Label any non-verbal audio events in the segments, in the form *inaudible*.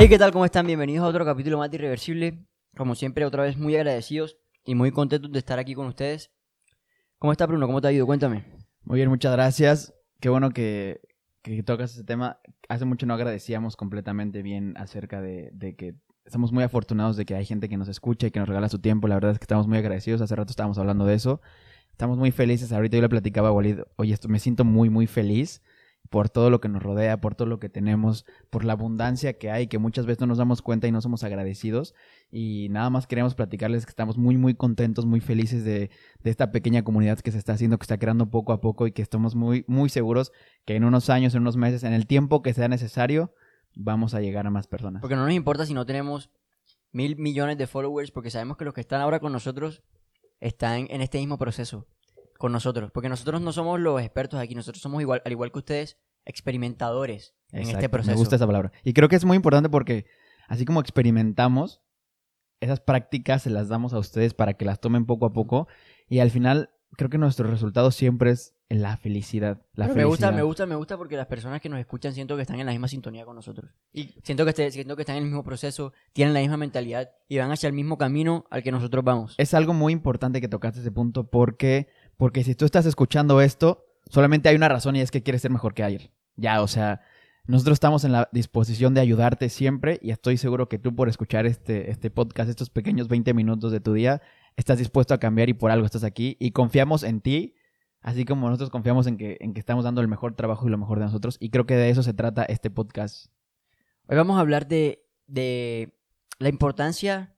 Hey, ¿qué tal? ¿Cómo están? Bienvenidos a otro capítulo más de Irreversible. Como siempre, otra vez muy agradecidos y muy contentos de estar aquí con ustedes. ¿Cómo está Bruno? ¿Cómo te ha ido? Cuéntame. Muy bien, muchas gracias. Qué bueno que, que tocas ese tema. Hace mucho no agradecíamos completamente bien acerca de, de que estamos muy afortunados de que hay gente que nos escucha y que nos regala su tiempo. La verdad es que estamos muy agradecidos. Hace rato estábamos hablando de eso. Estamos muy felices. Ahorita yo le platicaba a Walid, oye, esto, me siento muy, muy feliz por todo lo que nos rodea, por todo lo que tenemos, por la abundancia que hay, que muchas veces no nos damos cuenta y no somos agradecidos. Y nada más queremos platicarles que estamos muy, muy contentos, muy felices de, esta pequeña comunidad que se está haciendo, que está creando poco a poco y que estamos muy, muy seguros que en unos años, en unos meses, en el tiempo que sea necesario, vamos a llegar a más personas. Porque no nos importa si no tenemos mil millones de followers, porque sabemos que los que están ahora con nosotros están en este mismo proceso con nosotros, porque nosotros no somos los expertos aquí, nosotros somos igual, al igual que ustedes, experimentadores en Exacto, este proceso. Me gusta esa palabra. Y creo que es muy importante porque así como experimentamos, esas prácticas se las damos a ustedes para que las tomen poco a poco y al final creo que nuestro resultado siempre es la felicidad. La Pero felicidad. Me gusta, me gusta, me gusta porque las personas que nos escuchan siento que están en la misma sintonía con nosotros. Y siento que, este, siento que están en el mismo proceso, tienen la misma mentalidad y van hacia el mismo camino al que nosotros vamos. Es algo muy importante que tocaste ese punto porque, porque si tú estás escuchando esto, solamente hay una razón y es que quieres ser mejor que ayer. Ya, o sea, nosotros estamos en la disposición de ayudarte siempre y estoy seguro que tú por escuchar este, este podcast, estos pequeños 20 minutos de tu día, estás dispuesto a cambiar y por algo estás aquí y confiamos en ti, así como nosotros confiamos en que, en que estamos dando el mejor trabajo y lo mejor de nosotros y creo que de eso se trata este podcast. Hoy vamos a hablar de, de la importancia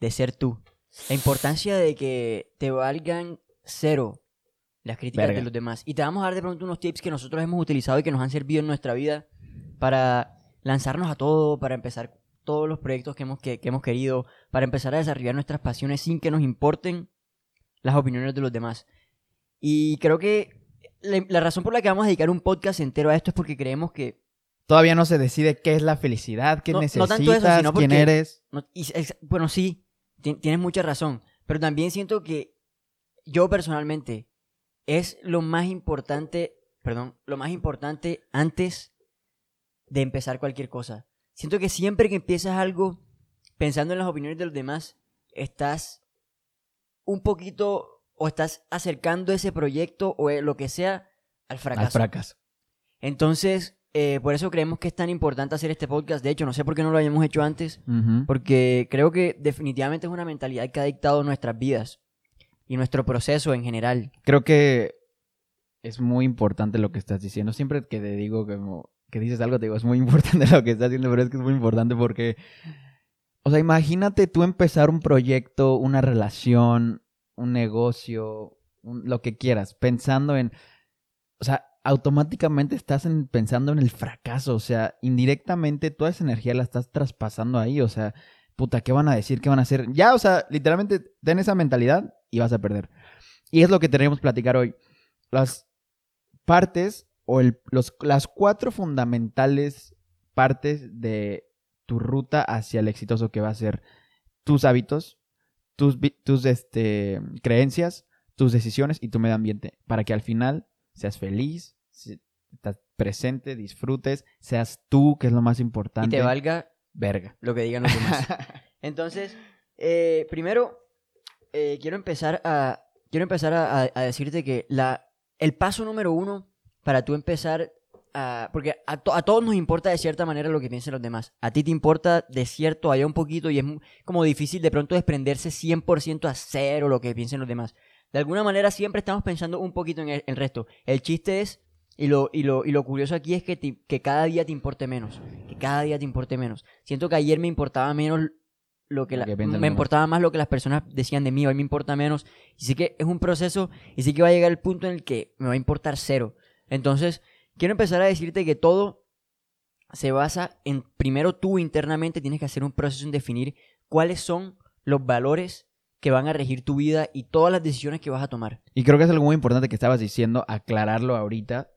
de ser tú, la importancia de que te valgan cero las críticas Verga. de los demás. Y te vamos a dar de pronto unos tips que nosotros hemos utilizado y que nos han servido en nuestra vida para lanzarnos a todo, para empezar todos los proyectos que hemos, que, que hemos querido, para empezar a desarrollar nuestras pasiones sin que nos importen las opiniones de los demás. Y creo que la, la razón por la que vamos a dedicar un podcast entero a esto es porque creemos que Todavía no se decide qué es la felicidad, qué No- no necesitas, tanto eso, sino quién eres. No, y es- bueno, sí, ti- tienes mucha razón, pero también siento que yo personalmente es lo más importante, perdón, lo más importante antes de empezar cualquier cosa. Siento que siempre que empiezas algo pensando en las opiniones de los demás, estás un poquito o estás acercando ese proyecto o eh, lo que sea al fracaso. Al fracaso. Entonces, eh, por eso creemos que es tan importante hacer este podcast. De hecho, no sé por qué no lo habíamos hecho antes. Porque creo que definitivamente es una mentalidad que ha dictado nuestras vidas y nuestro proceso en general. Creo que es muy importante lo que estás diciendo. Siempre que te digo como que dices algo, te digo, es muy *laughs* importante lo que estás haciendo, pero es que es muy importante porque, o sea, imagínate tú empezar un proyecto, una relación, un negocio, un- lo que quieras, pensando en, o sea, automáticamente estás en- pensando en el fracaso, o sea, indirectamente toda esa energía la estás traspasando ahí, o sea, puta, ¿qué van a decir? ¿Qué van a hacer? Ya, o sea, literalmente ten esa mentalidad y vas a perder. Y es lo que tenemos que platicar hoy. Las partes o el- los, las cuatro fundamentales partes de tu ruta hacia el exitoso que va a ser tus hábitos, tus, tus este, creencias, tus decisiones y tu medio ambiente, para que al final seas feliz, estás presente, disfrutes, seas tú, que es lo más Y importante. te valga Verga. lo que digan los demás. *laughs* Entonces, eh, primero, eh, quiero empezar a. Quiero empezar a, a- a decirte que la, el paso número uno para tú empezar a. Porque a, to- a todos nos importa de cierta manera lo que piensen los demás. A ti te importa de cierto allá un poquito y es como difícil de pronto desprenderse 100% a cero lo que piensen los demás. De alguna manera siempre estamos pensando un poquito en el, el resto. El chiste es. Y lo, y lo, y lo curioso aquí es que, te- que cada día te importe menos. Que cada día te importe menos. Siento que ayer me importaba menos lo que, la- que me importaba más lo que las personas decían de mí, hoy me importa menos. Y sí que es un proceso y sí que va a llegar el punto en el que me va a importar cero. Entonces, quiero empezar a decirte que todo se basa en, primero tú internamente tienes que hacer un proceso en definir cuáles son los valores que van a regir tu vida y todas las decisiones que vas a tomar. Y creo que es algo muy importante que estabas diciendo, aclararlo ahorita.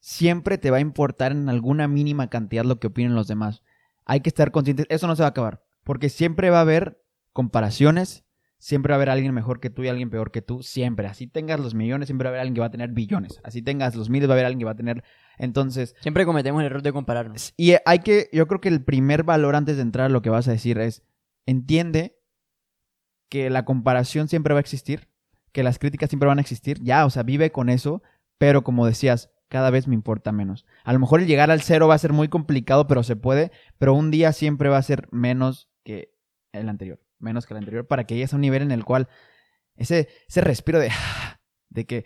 Siempre te va a importar en alguna mínima cantidad lo que opinen los demás. Hay que estar conscientes, eso no se va a acabar, porque siempre va a haber comparaciones, siempre va a haber alguien mejor que tú y alguien peor que tú, siempre. Así tengas los millones, siempre va a haber alguien que va a tener billones. Así tengas los miles, va a haber alguien que va a tener Entonces, Siempre cometemos el error de compararnos. y hay que, yo creo que el primer valor antes de entrar a lo que vas a decir es, entiende que la comparación siempre va a existir, que las críticas siempre van a existir, ya, o sea, vive con eso, pero como decías, cada vez me importa menos. A lo mejor el llegar al cero va a ser muy complicado, pero se puede, pero un día siempre va a ser menos que el anterior, menos que el anterior, para que llegues a un nivel en el cual ese, ese respiro de, de que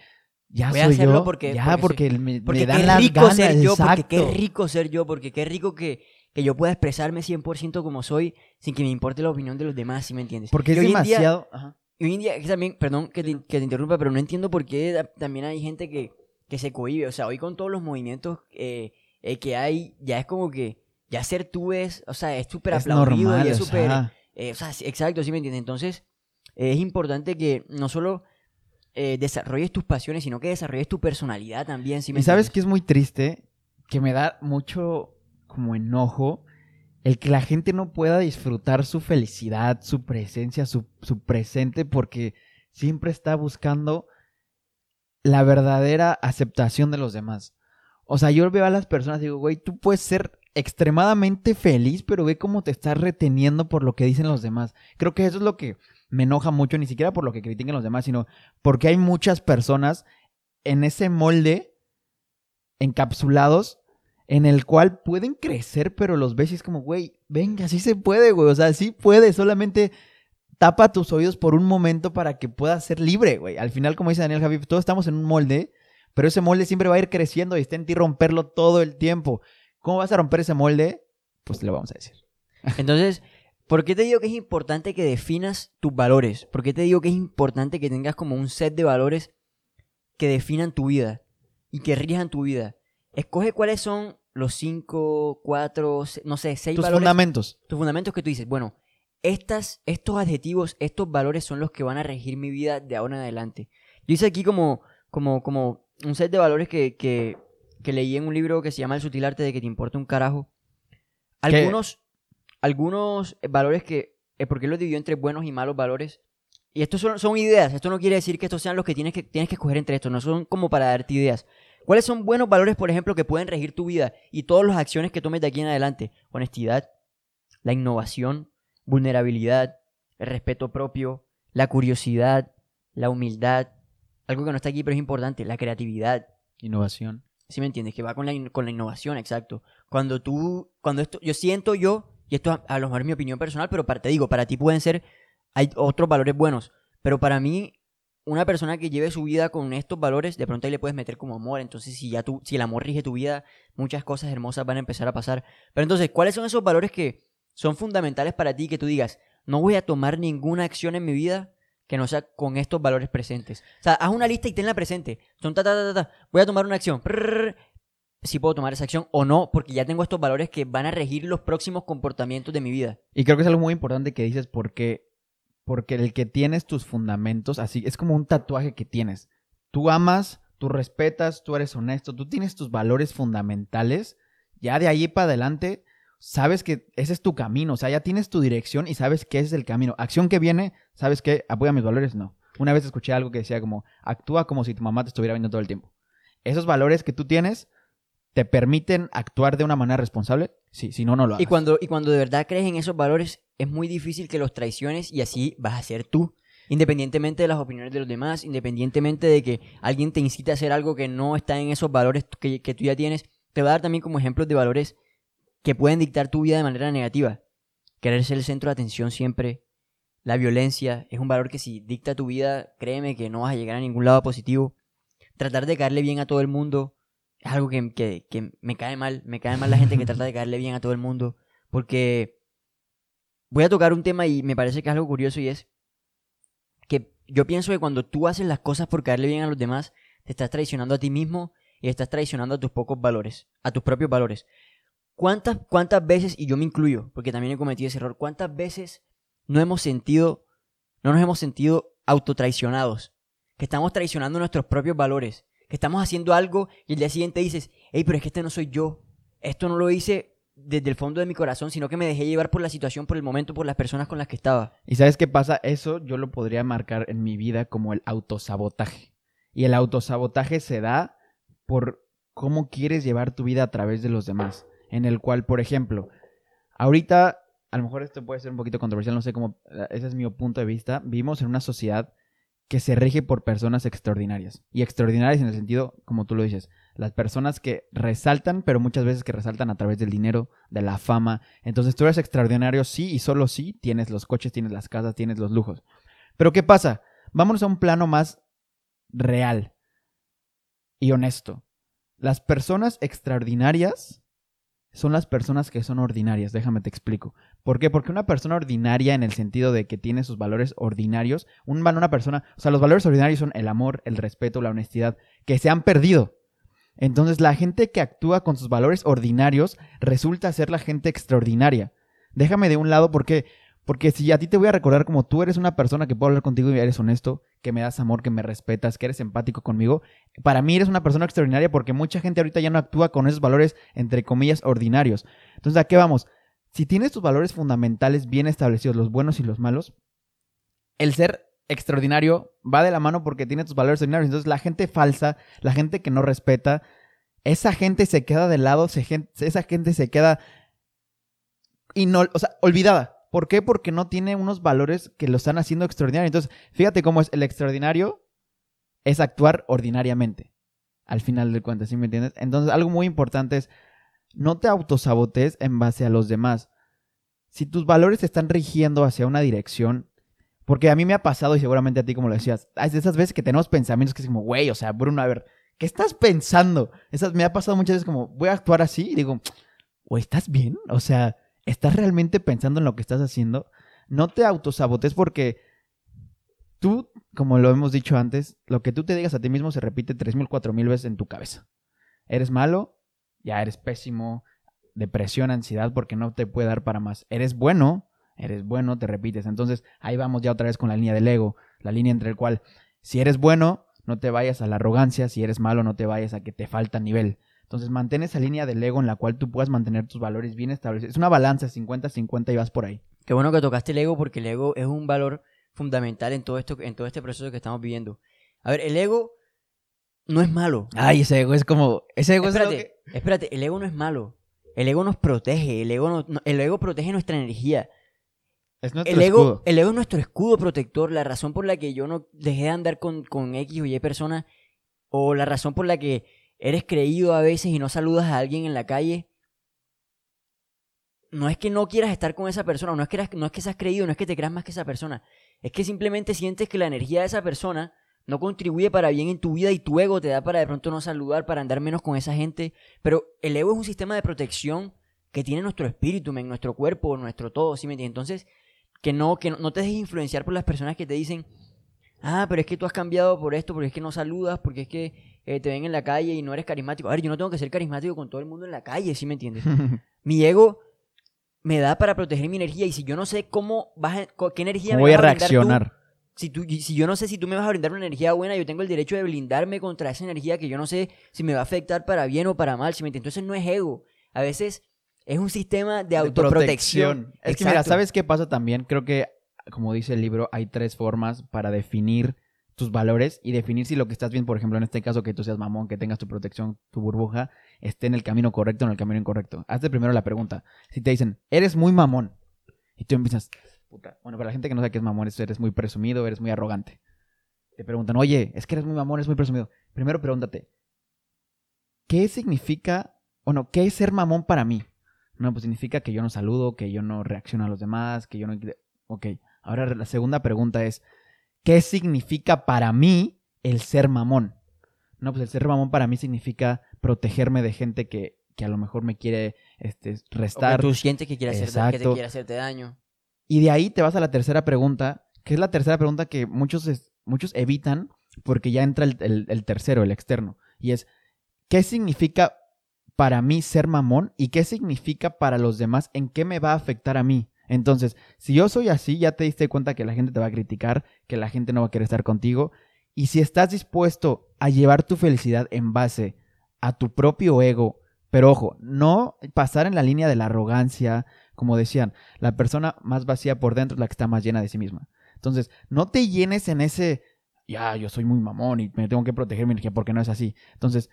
ya Voy a soy hacerlo yo, porque- ya porque porque, me, me Porque dan qué las rico ganas, ser yo, porque qué exacto. rico ser yo, porque qué rico que, que yo pueda expresarme 100% como soy sin que me importe la opinión de los demás, ¿sí me entiendes? Porque es hoy en día- demasiado... ajá. Y hoy en día, que también, perdón que te, que te interrumpa, pero no entiendo por qué también hay gente que, que se cohíbe. O sea, hoy con todos los movimientos eh, eh, que hay, ya es como que ya ser tú es, o sea, es súper aplaudido normal, y es súper... eh, o sea, exacto, sí me entiendes. Entonces, eh, es importante que no solo eh, desarrolles tus pasiones, sino que desarrolles tu personalidad también, ¿sí me y sabes que es muy triste, que me da mucho como enojo el que la gente no pueda disfrutar su felicidad, su presencia, su, su presente, porque siempre está buscando la verdadera aceptación de los demás. O sea, yo veo a las personas y digo, güey, tú puedes ser extremadamente feliz, pero ve cómo te estás reteniendo por lo que dicen los demás. Creo que eso es lo que me enoja mucho, ni siquiera por lo que critiquen los demás, sino porque hay muchas personas en ese molde encapsulados en el cual pueden crecer, pero los ves y es como, güey, venga, sí se puede, güey, o sea, sí puede, solamente tapa tus oídos por un momento para que puedas ser libre, güey. Al final, como dice Daniel Javi, todos estamos en un molde, pero ese molde siempre va a ir creciendo y está en ti romperlo todo el tiempo. ¿Cómo vas a romper ese molde? Pues te lo vamos a decir. Entonces, ¿por qué te digo que es importante que definas tus valores? ¿Por qué te digo que es importante que tengas como un set de valores que definan tu vida y que rijan tu vida? Escoge cuáles son los cinco, cuatro, no sé, seis Tus valores, fundamentos. tus fundamentos que tú dices. Bueno, estas, estos adjetivos, estos valores son los que van a regir mi vida de ahora en adelante. Yo hice aquí como, como, como un set de valores que, que, que leí en un libro que se llama El sutil arte de que te importa un carajo. ¿Qué? Algunos, algunos valores que, eh, porque él los dividió entre buenos y malos valores. Y estos son, son ideas, esto no quiere decir que estos sean los que tienes que, tienes que escoger entre estos, no son como para darte ideas. ¿Cuáles son buenos valores, por ejemplo, que pueden regir tu vida y todas las acciones que tomes de aquí en adelante? Honestidad, la innovación, vulnerabilidad, el respeto propio, la curiosidad, la humildad, algo que no está aquí pero es importante, la creatividad. Innovación. ¿Sí me entiendes? Que va con la, con la innovación, exacto. Cuando tú, cuando esto, yo siento yo, y esto a, a lo mejor es mi opinión personal, pero para, te digo, para ti pueden ser, hay otros valores buenos, pero para mí, una persona que lleve su vida con estos valores, de pronto ahí le puedes meter como amor, entonces si ya tú, si el amor rige tu vida, muchas cosas hermosas van a empezar a pasar. Pero entonces, ¿cuáles son esos valores que son fundamentales para ti, que tú digas, no voy a tomar ninguna acción en mi vida que no sea con estos valores presentes. O sea, haz una lista y tenla presente. Son ta, ta, ta, ta, ta. Voy a tomar una acción. Si puedo tomar esa acción o no, porque ya tengo estos valores que van a regir los próximos comportamientos de mi vida. Y creo que es algo muy importante que dices porque, porque el que tienes tus fundamentos, así, es como un tatuaje que tienes. Tú amas, tú respetas, tú eres honesto, tú tienes tus valores fundamentales, ya de ahí para adelante sabes que ese es tu camino, o sea, ya tienes tu dirección y sabes que ese es el camino. Acción que viene, sabes que apoya mis valores, no. Una vez escuché algo que decía como, actúa como si tu mamá te estuviera viendo todo el tiempo. Esos valores que tú tienes te permiten actuar de una manera responsable, sí, si no, no lo hagas. Y cuando, y cuando de verdad crees en esos valores, es muy difícil que los traiciones y así vas a ser tú. Independientemente de las opiniones de los demás, independientemente de que alguien te incite a hacer algo que no está en esos valores que, que tú ya tienes, te voy a dar también como ejemplos de valores que pueden dictar tu vida de manera negativa. Querer ser el centro de atención siempre. La violencia es un valor que si dicta tu vida, créeme que no vas a llegar a ningún lado positivo. Tratar de caerle bien a todo el mundo es algo que, que- que me cae mal. Me cae mal la gente que *laughs* trata de caerle bien a todo el mundo. Porque voy a tocar un tema y me parece que es algo curioso y es que yo pienso que cuando tú haces las cosas por caerle bien a los demás, te estás traicionando a ti mismo y estás traicionando a tus pocos valores, a tus propios valores. ¿Cuántas, cuántas veces, y yo me incluyo, porque también he cometido ese error, cuántas veces no hemos sentido, no nos hemos sentido autotraicionados? Que estamos traicionando nuestros propios valores, que estamos haciendo algo y el día siguiente dices, hey, pero es que este no soy yo, esto no lo hice desde el fondo de mi corazón, sino que me dejé llevar por la situación, por el momento, por las personas con las que estaba. ¿Y sabes qué pasa? Eso yo lo podría marcar en mi vida como el autosabotaje. Y el autosabotaje se da por cómo quieres llevar tu vida a través de los demás. En el cual, por ejemplo, ahorita, a lo mejor esto puede ser un poquito controversial, no sé cómo, eh, ese es mi punto de vista. Vivimos en una sociedad que se rige por personas extraordinarias. Y extraordinarias en el sentido, como tú lo dices, las personas que resaltan, pero muchas veces que resaltan a través del dinero, de la fama. Entonces tú eres extraordinario, sí, y solo sí, tienes los coches, tienes las casas, tienes los lujos. Pero ¿qué pasa? Vámonos a un plano más real y honesto. Las personas extraordinarias son las personas que son ordinarias, déjame te explico. ¿Por qué? Porque una persona ordinaria en el sentido de que tiene sus valores ordinarios, un, una persona, o sea, los valores ordinarios son el amor, el respeto, la honestidad, que se han perdido. Entonces la gente que actúa con sus valores ordinarios resulta ser la gente extraordinaria. Déjame de un lado porque porque si a ti te voy a recordar como tú eres una persona que puedo hablar contigo y eres honesto, que me das amor, que me respetas, que eres empático conmigo, para mí eres una persona extraordinaria porque mucha gente ahorita ya no actúa con esos valores, entre comillas, ordinarios. Entonces, ¿a qué vamos? Si tienes tus valores fundamentales bien establecidos, los buenos y los malos, el ser extraordinario va de la mano porque tiene tus valores ordinarios. Entonces, la gente falsa, la gente que no respeta, esa gente se queda de lado, esa gente se queda y no, o sea, olvidada ¿Por qué? Porque no tiene unos valores que lo están haciendo extraordinario. Entonces, fíjate cómo es el extraordinario es actuar ordinariamente. Al final del cuentas, ¿sí me entiendes? Entonces, algo muy importante es no te autosabotes en base a los demás. Si tus valores te están rigiendo hacia una dirección, porque a mí me ha pasado y seguramente a ti, como lo decías, de esas veces que tenemos pensamientos que es como, güey, o sea, Bruno, a ver, ¿qué estás pensando? Esas me ha pasado muchas veces como, voy a actuar así y digo, güey, ¿estás bien? O sea, ¿Estás realmente pensando en lo que estás haciendo? No te autosabotes porque tú, como lo hemos dicho antes, lo que tú te digas a ti mismo se repite 3.000, 4.000 veces en tu cabeza. Eres malo, ya eres pésimo, depresión, ansiedad, porque no te puede dar para más. Eres bueno, eres bueno, te repites. Entonces ahí vamos ya otra vez con la línea del ego, la línea entre el cual, si eres bueno, no te vayas a la arrogancia, si eres malo, no te vayas a que te falta nivel. Entonces mantén esa línea del ego en la cual tú puedas mantener tus valores bien establecidos. Es una balanza 50-50 y vas por ahí. Qué bueno que tocaste el ego porque el ego es un valor fundamental en todo esto, en todo este proceso que estamos viviendo. A ver, el ego no es malo. Ay, ese ego es como. Ese ego espérate, es espérate, el ego no es malo. El ego nos protege, el ego, el ego protege nuestra energía. Es nuestro el ego, escudo. El ego es nuestro escudo protector. La razón por la que yo no dejé de andar con, con X o Y personas, o la razón por la que eres creído a veces y no saludas a alguien en la calle, no es que no quieras estar con esa persona, no es que, no es que seas creído, no es que te creas más que esa persona, es que simplemente sientes que la energía de esa persona no contribuye para bien en tu vida y tu ego te da para de pronto no saludar, para andar menos con esa gente. Pero el ego es un sistema de protección que tiene nuestro espíritu, en nuestro cuerpo, nuestro todo, ¿sí me entiendes? Entonces, que no, que no te dejes influenciar por las personas que te dicen, ah, pero es que tú has cambiado por esto, porque es que no saludas, porque es que eh, te ven en la calle y no eres carismático. A ver, yo no tengo que ser carismático con todo el mundo en la calle, ¿sí me entiendes? *laughs* mi ego me da para proteger mi energía y si yo no sé cómo vas a, qué energía me voy a, reaccionar. si, tú, si yo no sé si tú me vas a brindar una energía buena, yo tengo el derecho de blindarme contra esa energía que yo no sé si me va a afectar para bien o para mal, ¿sí me entiendes? Entonces no es ego. A veces es un sistema de autoprotección. es que mira, ¿sabes qué pasa también? Creo que, como dice el libro, hay tres formas para definir tus valores y definir si lo que estás viendo, por ejemplo, en este caso, que tú seas mamón, que tengas tu protección, tu burbuja, esté en el camino correcto o en el camino incorrecto. Hazte primero la pregunta. Si te dicen, eres muy mamón, y tú empiezas, puta, bueno, para la gente que no sabe qué es mamón, eres muy presumido, eres muy arrogante. Te preguntan, oye, es que eres muy mamón, eres muy presumido. Primero pregúntate, ¿qué significa, o no, qué es ser mamón para mí? No, pues significa que yo no saludo, que yo no reacciono a los demás, que yo no... Ok, ahora la segunda pregunta es, ¿qué significa para mí el ser mamón? No, pues el ser mamón para mí significa protegerme de gente que, que a lo mejor me quiere este, restar. O que tú sientes que, quiere hacer, que te quiere hacerte daño. Y de ahí te vas a la tercera pregunta, que es la tercera pregunta que muchos, muchos evitan porque ya entra el, el tercero, el externo. Y es, ¿qué significa para mí ser mamón y qué significa para los demás? ¿En qué me va a afectar a mí? Entonces, si yo soy así, ya te diste cuenta que la gente te va a criticar, que la gente no va a querer estar contigo. Y si estás dispuesto a llevar tu felicidad en base a tu propio ego, pero ojo, no pasar en la línea de la arrogancia, como decían, la persona más vacía por dentro es la que está más llena de sí misma. Entonces, no te llenes en ese, ya, yo soy muy mamón y me tengo que proteger mi energía porque no es así. Entonces,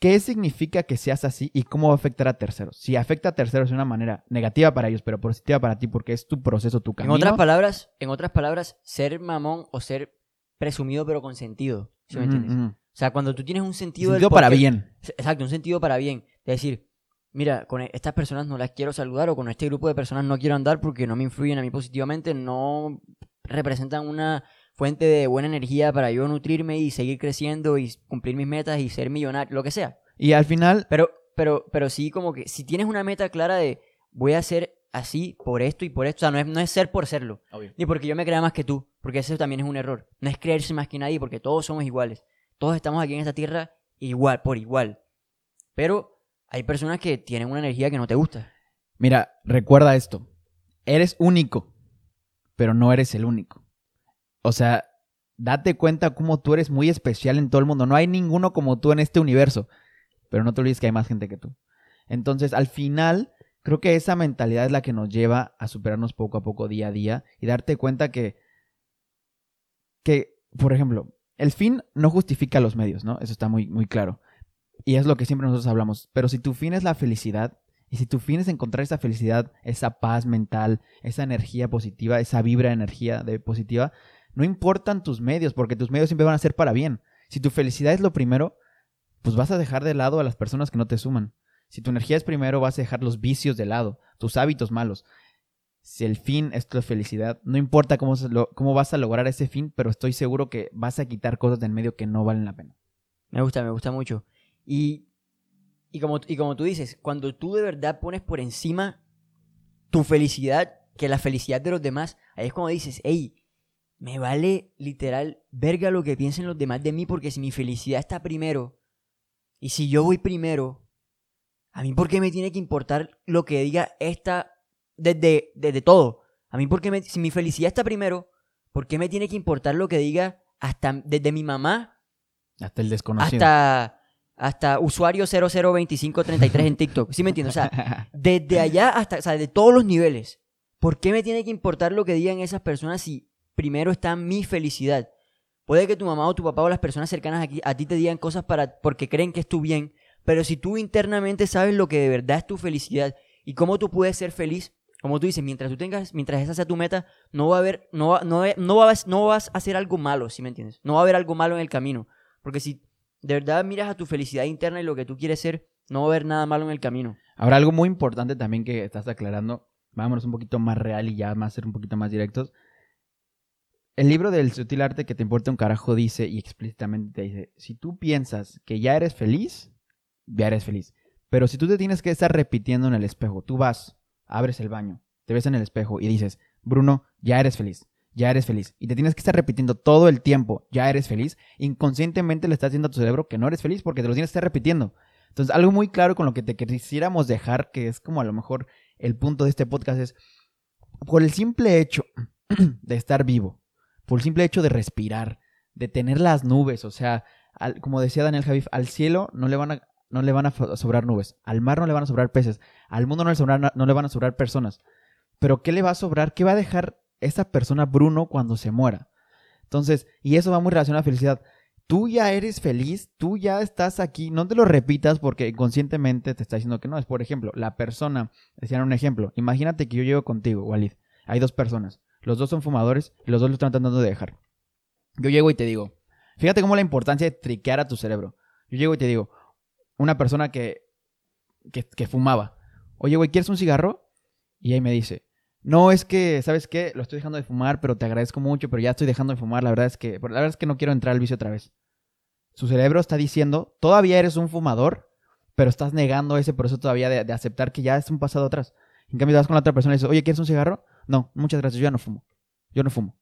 ¿qué significa que seas así y cómo va a afectar a terceros? Si afecta a terceros de una manera negativa para ellos, pero positiva para ti porque es tu proceso, tu En camino. otras palabras, en otras palabras, ser mamón o ser presumido pero con sentido. ¿sí me entiendes? O sea, cuando tú tienes un sentido, del Sentido para qué- bien. Exacto, un sentido para bien. De decir, mira, con e- estas personas no las quiero saludar o con este grupo de personas no quiero andar porque no me influyen a mí positivamente, no representan una fuente de buena energía para yo nutrirme y seguir creciendo y cumplir mis metas y ser millonario, lo que sea. Y al final, Pero, pero, pero sí, como que si tienes una meta clara de voy a ser así por esto y por esto, o sea, no es, no es ser por serlo, ni porque yo me crea más que tú, porque eso también es un error. No es creerse más que nadie, porque todos somos iguales. Todos estamos aquí en esta tierra igual, por igual. Pero hay personas que tienen una energía que no te gusta. mira, recuerda esto. Eres único, pero no eres el único. O sea, date cuenta cómo tú eres muy especial en todo el mundo. No hay ninguno como tú en este universo. Pero no te olvides que hay más gente que tú. Entonces, al final, creo que esa mentalidad es la que nos lleva a superarnos poco a poco, día a día, y darte cuenta que, que por ejemplo, el fin no justifica los medios, ¿no? Eso está muy, muy claro. Y es lo que siempre nosotros hablamos. Pero si tu fin es la felicidad, y si tu fin es encontrar esa felicidad, esa paz mental, esa energía positiva, esa vibra de energía positiva, no importan tus medios, porque tus medios siempre van a ser para bien. Si tu felicidad es lo primero, pues vas a dejar de lado a las personas que no te suman. Si tu energía es primero, vas a dejar los vicios de lado, tus hábitos malos. Si el fin es tu felicidad, no importa cómo, cómo vas a lograr ese fin, pero estoy seguro que vas a quitar cosas del medio que no valen la pena. Me gusta, me gusta mucho. Y, y, como, y como tú dices, cuando tú de verdad pones por encima tu felicidad que la felicidad de los demás, ahí es cuando dices, hey, me vale literal verga lo que piensen los demás de mí, porque si mi felicidad está primero, y si yo voy primero, a mí por qué me tiene que importar lo que diga esta desde, desde todo. A mí por qué me- si mi felicidad está primero, ¿por qué me tiene que importar lo que diga hasta desde mi mamá Hasta el desconocido. hasta, hasta usuario 002533 en TikTok. ¿Sí me entiendes? O sea, desde allá hasta, o sea, de todos los niveles. ¿Por qué me tiene que importar lo que digan esas personas si primero está mi felicidad? Puede que tu mamá o tu papá o las personas cercanas aquí, a ti te digan cosas para, porque creen que es tu bien, pero si tú internamente sabes lo que de verdad es tu felicidad y cómo tú puedes ser feliz, como tú dices, mientras tú tengas, mientras esa sea tu meta, no va a haber, no, no, no, vas, no vas a hacer algo malo, ¿sí me entiendes? No va a haber algo malo en el camino. Porque si de verdad miras a tu felicidad interna y lo que tú quieres ser, no va a haber nada malo en el camino. Ahora, algo muy importante también que estás aclarando, vámonos un poquito más real y ya más ser un poquito más directos. El libro del sutil arte que te importa un carajo dice y explícitamente te dice, si tú piensas que ya eres feliz, ya eres feliz. Pero si tú te tienes que estar repitiendo en el espejo, tú vas, abres el baño, te ves en el espejo y dices, Bruno, ya eres feliz, ya eres feliz. Y te tienes que estar repitiendo todo el tiempo, ya eres feliz, inconscientemente le estás diciendo a tu cerebro que no eres feliz porque te lo tienes que estar repitiendo. Entonces, algo muy claro con lo que te quisiéramos dejar, que es como a lo mejor el punto de este podcast, es por el simple hecho *clears throat* de estar vivo, por el simple hecho de respirar, de tener las nubes, o sea, como decía Daniel Javif, al cielo no le van a, no le van a sobrar nubes, al mar no le van a sobrar peces, al mundo no le, sobrar- no le van a sobrar personas. Pero ¿qué le va a sobrar? ¿Qué va a dejar esa persona Bruno cuando se muera? Entonces, y eso va muy relacionado a felicidad. Tú ya eres feliz, tú ya estás aquí, no te lo repitas porque inconscientemente te está diciendo que no. Es, por ejemplo, la persona, decían un ejemplo, imagínate que yo llego contigo, Walid, hay dos personas, los dos son fumadores y los dos lo están tratando de dejar. Yo llego y te digo, fíjate cómo la importancia de triquear a tu cerebro. Yo llego y te digo, una persona que, que, fumaba, oye, güey, ¿quieres un cigarro? Y ahí me dice, no, es que, ¿sabes qué? Lo estoy dejando de fumar, pero te agradezco mucho, pero ya estoy dejando de fumar. La verdad es que, la verdad es que no quiero entrar al vicio otra vez. Su cerebro está diciendo, todavía eres un fumador, pero estás negando ese proceso todavía de, de aceptar que ya es un pasado atrás. En cambio, vas con la otra persona y dices, oye, ¿quieres un cigarro? No, muchas gracias, yo ya no fumo. Yo no fumo.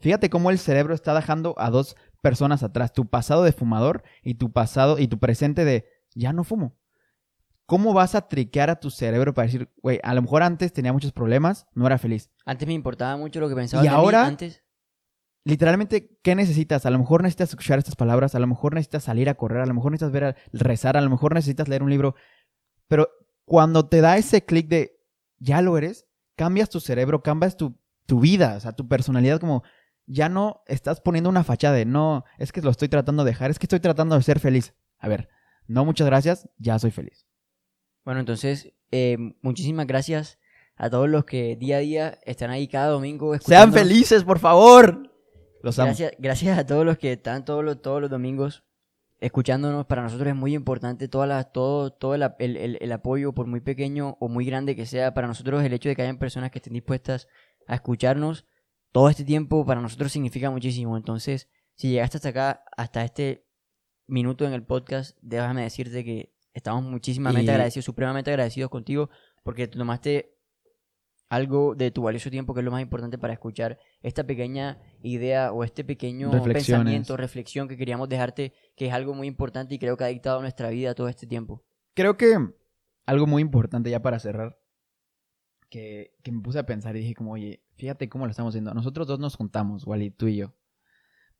Fíjate cómo el cerebro está dejando a dos personas atrás, tu pasado de fumador y tu pasado y tu presente de ya no fumo. ¿Cómo vas a triquear a tu cerebro para decir, güey, a lo mejor antes tenía muchos problemas, no era feliz? Antes me importaba mucho lo que pensaba Y de mí, ahora- antes. Literalmente, ¿qué necesitas? A lo mejor necesitas escuchar estas palabras, a lo mejor necesitas salir a correr, a lo mejor necesitas ver a rezar, a lo mejor necesitas leer un libro. Pero cuando te da ese clic de ya lo eres, cambias tu cerebro, cambias tu, tu vida, o sea, tu personalidad como ya no estás poniendo una fachada de no, es que lo estoy tratando de dejar, es que estoy tratando de ser feliz. A ver, no muchas gracias, ya soy feliz. Bueno, entonces, eh, muchísimas gracias a todos los que día a día están ahí cada domingo. Sean felices, por favor. Los amo. Gracias, gracias a todos los que están todos los, todos los domingos escuchándonos. Para nosotros es muy importante toda la- todo, todo el, el- el- el apoyo, por muy pequeño o muy grande que sea. Para nosotros el hecho de que hayan personas que estén dispuestas a escucharnos todo este tiempo, para nosotros significa muchísimo. Entonces, si llegaste hasta acá, hasta este minuto en el podcast, déjame decirte que estamos muchísimamente Y- agradecidos, supremamente agradecidos contigo, porque te tomaste algo de tu valioso tiempo, que es lo más importante para escuchar esta pequeña idea o este pequeño pensamiento, reflexión que queríamos dejarte, que es algo muy importante y creo que ha dictado nuestra vida todo este tiempo. Creo que algo muy importante ya para cerrar, que, que me puse a pensar y dije como, oye, fíjate cómo lo estamos haciendo. Nosotros dos nos juntamos, Wally, tú y yo,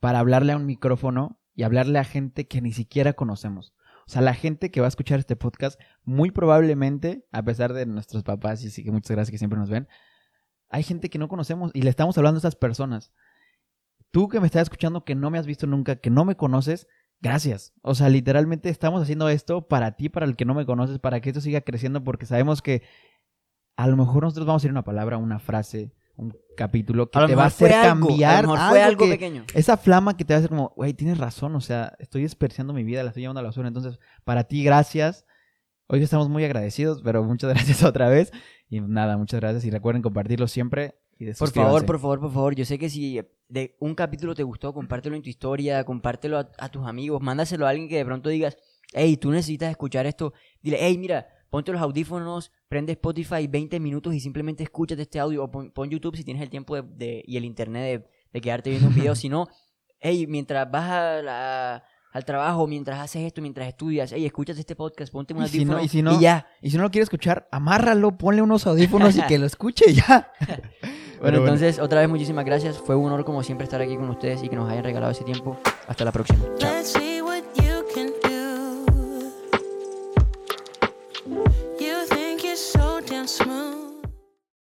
para hablarle a un micrófono y hablarle a gente que ni siquiera conocemos. O sea, la gente que va a escuchar este podcast, muy probablemente, a pesar de nuestros papás y sí que muchas gracias que siempre nos ven, hay gente que no conocemos y le estamos hablando a esas personas. Tú que me estás escuchando, que no me has visto nunca, que no me conoces, gracias. O sea, literalmente estamos haciendo esto para ti, para el que no me conoces, para que esto siga creciendo, porque sabemos que a lo mejor nosotros vamos a decir una palabra, una frase, un capítulo que te va a hacer algo, cambiar. a lo mejor fue algo que- pequeño. esa flama que te va a hacer como, güey, tienes razón, o sea, estoy desperdiciando mi vida, la estoy llevando a la basura. Entonces, para ti, gracias. Hoy estamos muy agradecidos, pero muchas *laughs* gracias otra vez. Y nada, muchas gracias. Y recuerden compartirlo siempre. Y Por favor, por favor, por favor, yo sé que si de un capítulo te gustó, compártelo en tu historia, compártelo a, a tus amigos, mándaselo a alguien que de pronto digas, hey, tú necesitas escuchar esto. Dile, hey, mira, ponte los audífonos, prende Spotify 20 minutos y simplemente escúchate este audio. O pon, pon YouTube si tienes el tiempo de, de- y el internet de, de quedarte viendo un video. *laughs* si no, hey, mientras vas a la- al trabajo, mientras haces esto, mientras estudias, hey, escúchate este podcast, ponte un Y si no- audífono y si no- ya. Y si no lo quieres escuchar, amárralo, ponle unos audífonos y que lo escuche y ya. *laughs* *laughs* Bueno, entonces, otra vez muchísimas gracias. Fue un honor como siempre estar aquí con ustedes y que nos hayan regalado ese tiempo. Hasta la próxima. Chao.